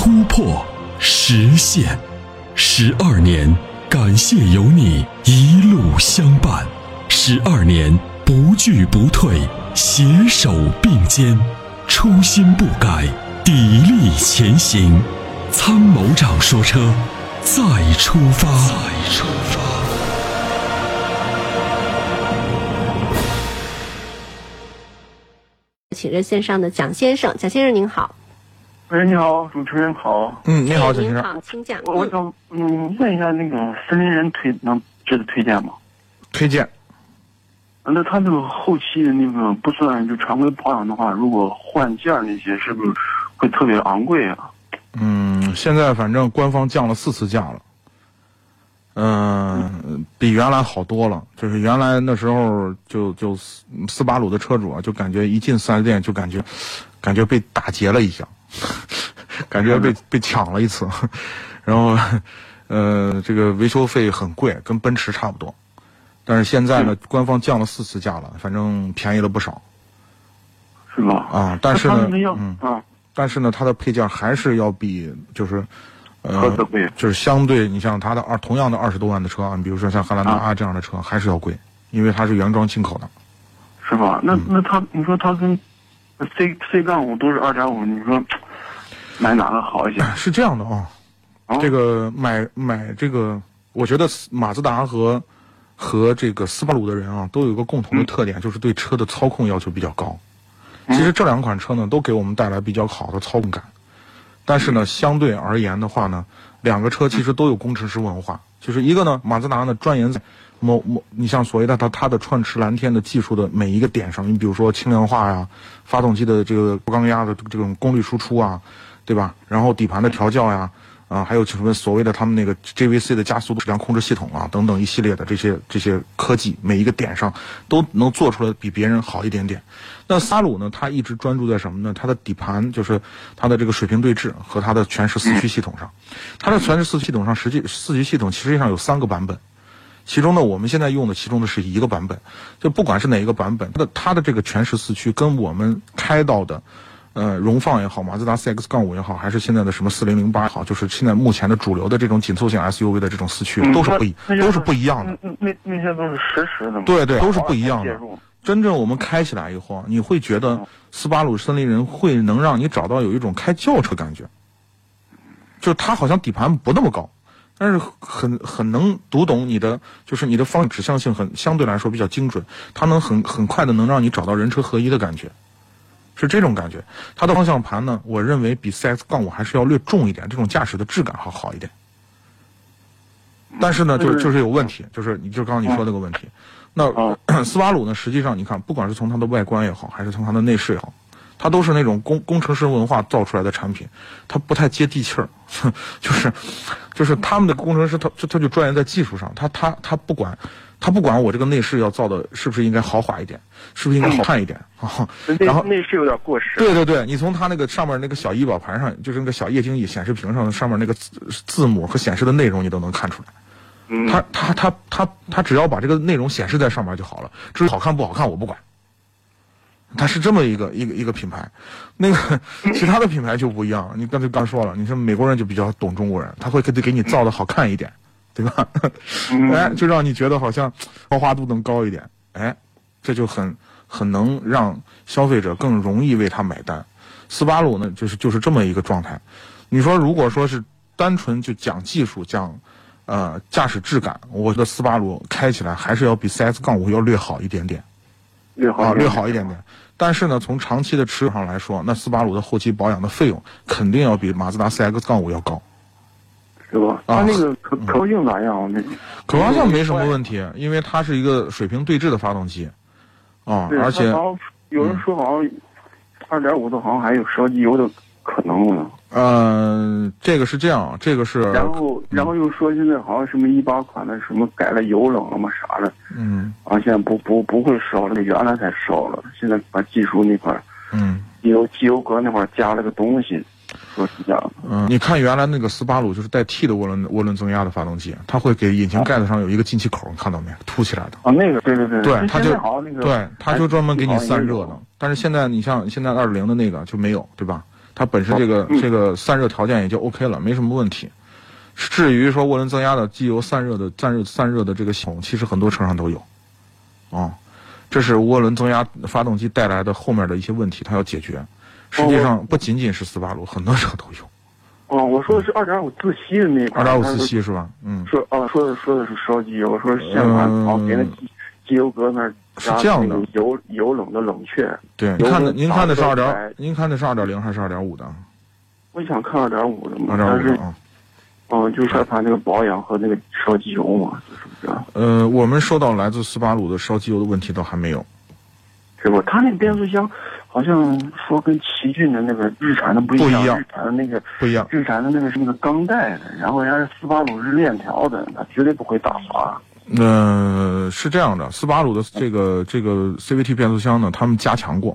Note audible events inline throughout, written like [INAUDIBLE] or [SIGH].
突破、实现。十二年，感谢有你一路相伴。十二年，不惧不退，携手并肩，初心不改，砥砺前行。参谋长说：“车，再出发。”再出发。请热线上的蒋先生，蒋先生您好。喂，你好，主持人好。嗯，你好，蒋先生。好，请讲。我我想嗯问一下，那个森林人推能值得推荐吗？推荐。那他那个后期的那个不算就常规保养的话，如果换件那些是不是会特别昂贵啊？嗯，现在反正官方降了四次价了。嗯，比原来好多了。就是原来那时候，就就斯斯巴鲁的车主啊，就感觉一进四 S 店就感觉，感觉被打劫了一下，[LAUGHS] 感觉被被抢了一次。然后，呃，这个维修费很贵，跟奔驰差不多。但是现在呢，官方降了四次价了，反正便宜了不少。是吗？啊，但是呢，嗯啊，但是呢，它的配件还是要比就是。呃，就是相对，你像它的二同样的二十多万的车啊，你比如说像汉兰达啊这样的车，还是要贵，因为它是原装进口的，是吧？那那它，你说它跟 C C 杠五都是二点五，你说买哪个好一些？是这样的啊，这个买买这个，我觉得马自达和和这个斯巴鲁的人啊，都有一个共同的特点，就是对车的操控要求比较高。其实这两款车呢，都给我们带来比较好的操控感。但是呢，相对而言的话呢，两个车其实都有工程师文化。就是一个呢，马自达呢钻研在某某，你像所谓的它它的创驰蓝天的技术的每一个点上，你比如说轻量化呀，发动机的这个高缸压的这种功率输出啊，对吧？然后底盘的调教呀。啊，还有什么所谓的他们那个 JVC 的加速度质量控制系统啊，等等一系列的这些这些科技，每一个点上都能做出来比别人好一点点。那萨鲁呢，它一直专注在什么呢？它的底盘就是它的这个水平对置和它的全时四驱系统上。它的全时四驱系统上，实际四驱系统实际上有三个版本，其中呢，我们现在用的其中的是一个版本。就不管是哪一个版本，它的它的这个全时四驱跟我们开到的。呃，荣放也好，马自达 CX 杠五也好，还是现在的什么四零零八也好，就是现在目前的主流的这种紧凑型 SUV 的这种四驱，都是不一，都是不一样的。那那些都是实时的。对对，都是不一样的。真正我们开起来以后，你会觉得斯巴鲁森林人会能让你找到有一种开轿车感觉，就是它好像底盘不那么高，但是很很能读懂你的，就是你的方向指向性很相对来说比较精准，它能很很快的能让你找到人车合一的感觉。是这种感觉，它的方向盘呢，我认为比 CX 杠五还是要略重一点，这种驾驶的质感好好一点。但是呢，就是就是有问题，就是你就刚刚你说那个问题。那 [CLEARS THROAT] 斯巴鲁呢，实际上你看，不管是从它的外观也好，还是从它的内饰也好，它都是那种工工程师文化造出来的产品，它不太接地气儿，[LAUGHS] 就是就是他们的工程师，他他他就钻研在技术上，他他他不管。他不管我这个内饰要造的是不是应该豪华一点，是不是应该好看一点 [LAUGHS] 啊？然后内饰有点过时。对对对，你从它那个上面那个小仪表盘上，就是那个小液晶仪显示屏上上面那个字字母和显示的内容，你都能看出来。嗯。他他他他他只要把这个内容显示在上面就好了，至于好看不好看我不管。它是这么一个一个一个品牌，那个 [LAUGHS] 其他的品牌就不一样。你刚才刚说了，你说美国人就比较懂中国人，他会给给你造的好看一点。对吧？[LAUGHS] 哎，就让你觉得好像豪华度能高一点，哎，这就很很能让消费者更容易为它买单。斯巴鲁呢，就是就是这么一个状态。你说，如果说是单纯就讲技术、讲呃驾驶质感，我觉得斯巴鲁开起来还是要比 CS 杠五要略好一点点，略好略好一点点。但是呢，从长期的持有上来说，那斯巴鲁的后期保养的费用肯定要比马自达 CX 杠五要高。是吧？它那个可可靠性咋样？那可靠性没什么问题，因为它是一个水平对置的发动机，啊，而且有人说好像二点五的好像还有烧机油的可能呢。呃，这个是这样，这个是，然后然后又说现在好像什么一八款的什么改了油冷了嘛啥的，嗯啊，现在不不不会烧了，原来才烧了，现在把技术那块儿嗯机油机油格那块儿加了个东西，说是这样。嗯，你看原来那个斯巴鲁就是带 T 的涡轮涡轮增压的发动机，它会给引擎盖子上有一个进气口，你看到没？凸起来的。啊，那个对对对，对，它就那个对，它就专门给你散热的。但是现在你像现在二零的那个就没有，对吧？它本身这个、嗯这个散热条件也就 OK 了，没什么问题。至于说涡轮增压的机油散热的散热散热的这个系统，其实很多车上都有，啊，这是涡轮增压发动机带来的后面的一些问题，它要解决。实际上不仅仅是斯巴鲁，很多车都有。哦，我说的是二点五自吸的那一块儿，二点五自吸是吧？嗯，说哦，说的说的是烧机油，我说现款嗯旁边的机机油格那儿是这样的油油冷的冷却。对，您看的的您看的是二点，您看的是二点零还是二点五的？我想看二点五的嘛，二点但是五的啊。嗯，就是害怕那个保养和那个烧机油嘛，就是这样，呃，我们收到来自斯巴鲁的烧机油的问题倒还没有。是不？他那个变速箱好像说跟奇骏的那个日产的不一不一样日产的那个不一样。日产的那个是那个钢带的，然后人家斯巴鲁是链条的，它绝对不会打滑。呃，是这样的，斯巴鲁的这个这个 CVT 变速箱呢，他们加强过，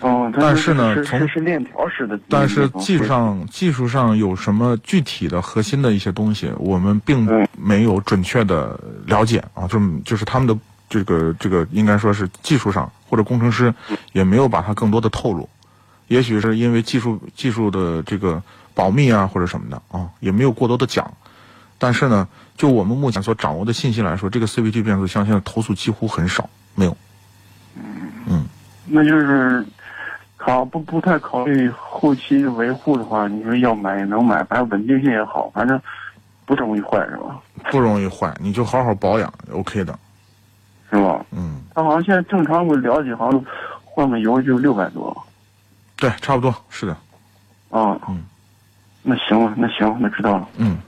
哦，但是呢是从是是链条式的，但是技术上技术上有什么具体的核心的一些东西，我们并嗯没有准确的了解啊，就就是他们的这个这个应该说是技术上或者工程师也没有把它更多的透露，也许是因为技术技术的这个保密啊或者什么的啊，也没有过多的讲。但是呢，就我们目前所掌握的信息来说，这个 CVT 变速箱现在投诉几乎很少，没有。嗯那就是考不不太考虑后期维护的话，你说要买也能买，反正稳定性也好，反正不容易坏是吧？不容易坏，你就好好保养，OK 的。是吧？嗯，他好像现在正常我了解，好像换个油就六百多对，差不多是的。啊。嗯，那行了，那行，那知道了，嗯，好